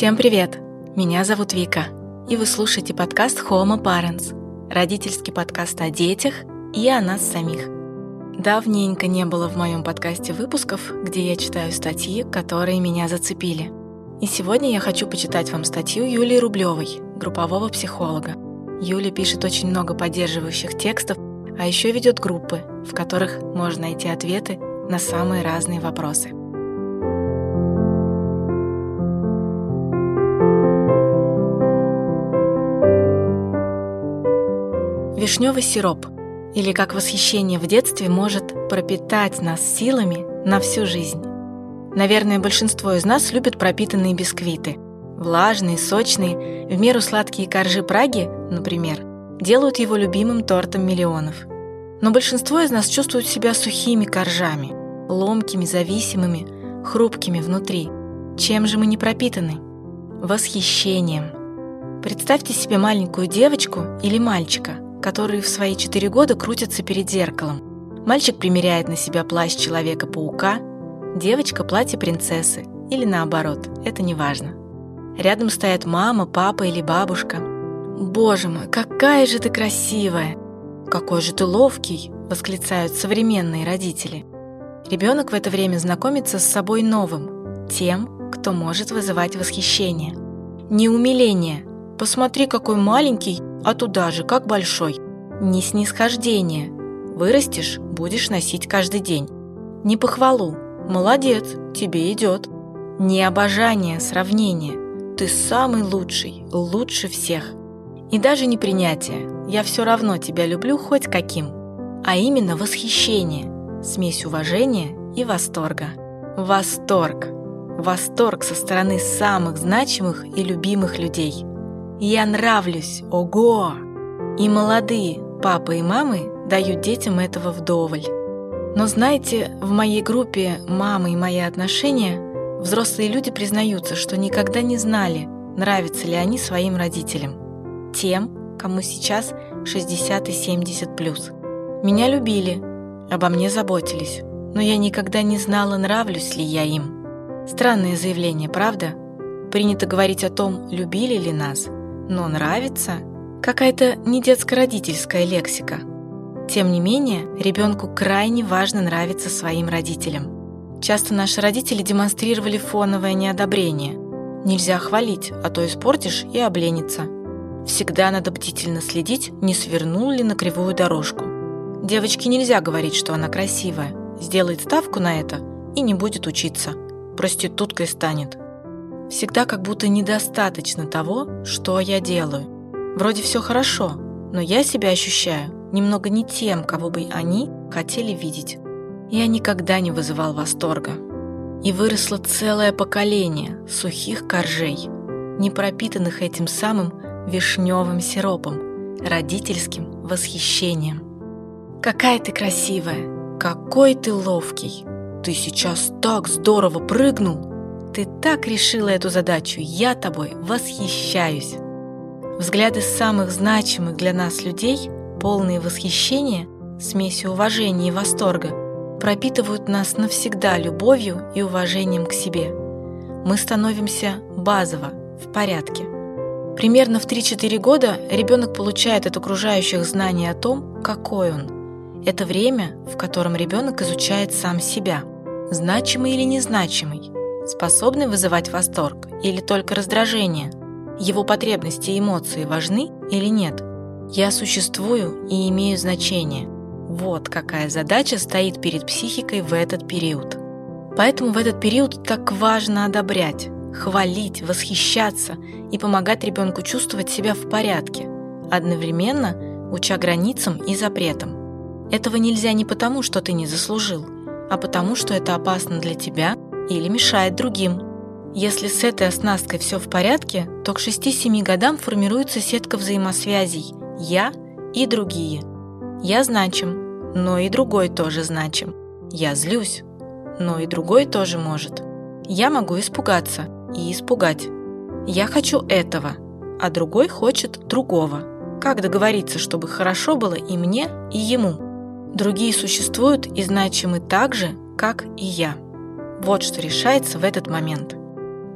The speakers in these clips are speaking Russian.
Всем привет! Меня зовут Вика, и вы слушаете подкаст Homo Parents, родительский подкаст о детях и о нас самих. Давненько не было в моем подкасте выпусков, где я читаю статьи, которые меня зацепили. И сегодня я хочу почитать вам статью Юлии Рублевой, группового психолога. Юля пишет очень много поддерживающих текстов, а еще ведет группы, в которых можно найти ответы на самые разные вопросы. Вишневый сироп, или как восхищение в детстве может пропитать нас силами на всю жизнь. Наверное, большинство из нас любят пропитанные бисквиты. Влажные, сочные, в меру сладкие коржи Праги, например, делают его любимым тортом миллионов. Но большинство из нас чувствуют себя сухими коржами, ломкими, зависимыми, хрупкими внутри. Чем же мы не пропитаны? Восхищением. Представьте себе маленькую девочку или мальчика – которые в свои четыре года крутятся перед зеркалом. Мальчик примеряет на себя плащ Человека-паука, девочка – платье принцессы, или наоборот, это не важно. Рядом стоят мама, папа или бабушка. «Боже мой, какая же ты красивая!» «Какой же ты ловкий!» – восклицают современные родители. Ребенок в это время знакомится с собой новым, тем, кто может вызывать восхищение. Не умиление. «Посмотри, какой маленький а туда же, как большой. Не снисхождение. Вырастешь, будешь носить каждый день. Не похвалу. Молодец, тебе идет. Не обожание, сравнение. Ты самый лучший, лучше всех. И даже не принятие. Я все равно тебя люблю хоть каким. А именно восхищение, смесь уважения и восторга. Восторг. Восторг со стороны самых значимых и любимых людей – я нравлюсь, ого! И молодые папы и мамы дают детям этого вдоволь. Но знаете, в моей группе «Мама и мои отношения» взрослые люди признаются, что никогда не знали, нравятся ли они своим родителям. Тем, кому сейчас 60 и 70 плюс. Меня любили, обо мне заботились, но я никогда не знала, нравлюсь ли я им. Странное заявление, правда? Принято говорить о том, любили ли нас – но нравится – какая-то не детско-родительская лексика. Тем не менее, ребенку крайне важно нравиться своим родителям. Часто наши родители демонстрировали фоновое неодобрение. Нельзя хвалить, а то испортишь и обленится. Всегда надо бдительно следить, не свернул ли на кривую дорожку. Девочке нельзя говорить, что она красивая. Сделает ставку на это и не будет учиться. Проституткой станет. Всегда как будто недостаточно того, что я делаю. Вроде все хорошо, но я себя ощущаю немного не тем, кого бы они хотели видеть. Я никогда не вызывал восторга. И выросло целое поколение сухих коржей, не пропитанных этим самым вишневым сиропом, родительским восхищением. «Какая ты красивая! Какой ты ловкий! Ты сейчас так здорово прыгнул!» Ты так решила эту задачу, я тобой восхищаюсь. Взгляды самых значимых для нас людей, полные восхищения, смесью уважения и восторга, пропитывают нас навсегда любовью и уважением к себе. Мы становимся базово, в порядке. Примерно в 3-4 года ребенок получает от окружающих знания о том, какой он. Это время, в котором ребенок изучает сам себя, значимый или незначимый, способны вызывать восторг или только раздражение? Его потребности и эмоции важны или нет? Я существую и имею значение. Вот какая задача стоит перед психикой в этот период. Поэтому в этот период так важно одобрять, хвалить, восхищаться и помогать ребенку чувствовать себя в порядке, одновременно уча границам и запретам. Этого нельзя не потому, что ты не заслужил, а потому, что это опасно для тебя или мешает другим. Если с этой оснасткой все в порядке, то к 6-7 годам формируется сетка взаимосвязей «я» и другие. Я значим, но и другой тоже значим. Я злюсь, но и другой тоже может. Я могу испугаться и испугать. Я хочу этого, а другой хочет другого. Как договориться, чтобы хорошо было и мне, и ему? Другие существуют и значимы так же, как и я. Вот что решается в этот момент.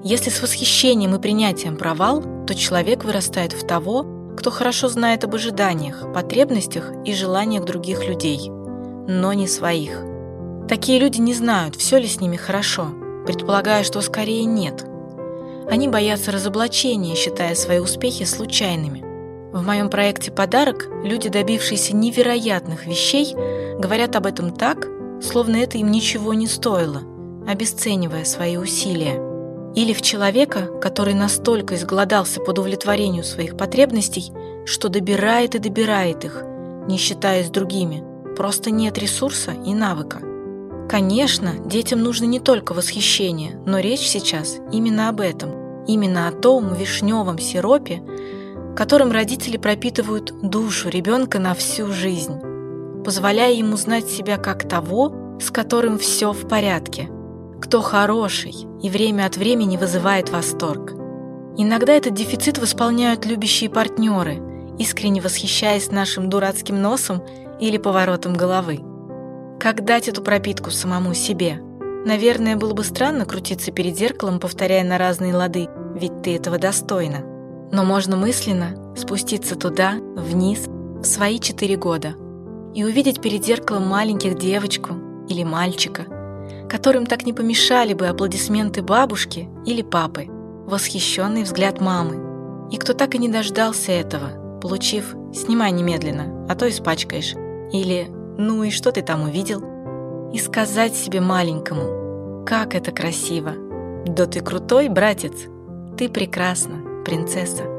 Если с восхищением и принятием провал, то человек вырастает в того, кто хорошо знает об ожиданиях, потребностях и желаниях других людей, но не своих. Такие люди не знают, все ли с ними хорошо, предполагая, что скорее нет. Они боятся разоблачения, считая свои успехи случайными. В моем проекте «Подарок» люди, добившиеся невероятных вещей, говорят об этом так, словно это им ничего не стоило, обесценивая свои усилия. Или в человека, который настолько изголодался под удовлетворению своих потребностей, что добирает и добирает их, не считаясь другими, просто нет ресурса и навыка. Конечно, детям нужно не только восхищение, но речь сейчас именно об этом, именно о том вишневом сиропе, которым родители пропитывают душу ребенка на всю жизнь, позволяя ему знать себя как того, с которым все в порядке, кто хороший и время от времени вызывает восторг. Иногда этот дефицит восполняют любящие партнеры, искренне восхищаясь нашим дурацким носом или поворотом головы. Как дать эту пропитку самому себе? Наверное, было бы странно крутиться перед зеркалом, повторяя на разные лады «ведь ты этого достойна». Но можно мысленно спуститься туда, вниз, в свои четыре года и увидеть перед зеркалом маленьких девочку или мальчика, которым так не помешали бы аплодисменты бабушки или папы, восхищенный взгляд мамы, и кто так и не дождался этого, получив «снимай немедленно, а то испачкаешь» или «ну и что ты там увидел?» и сказать себе маленькому «как это красиво!» «Да ты крутой, братец! Ты прекрасна, принцесса!»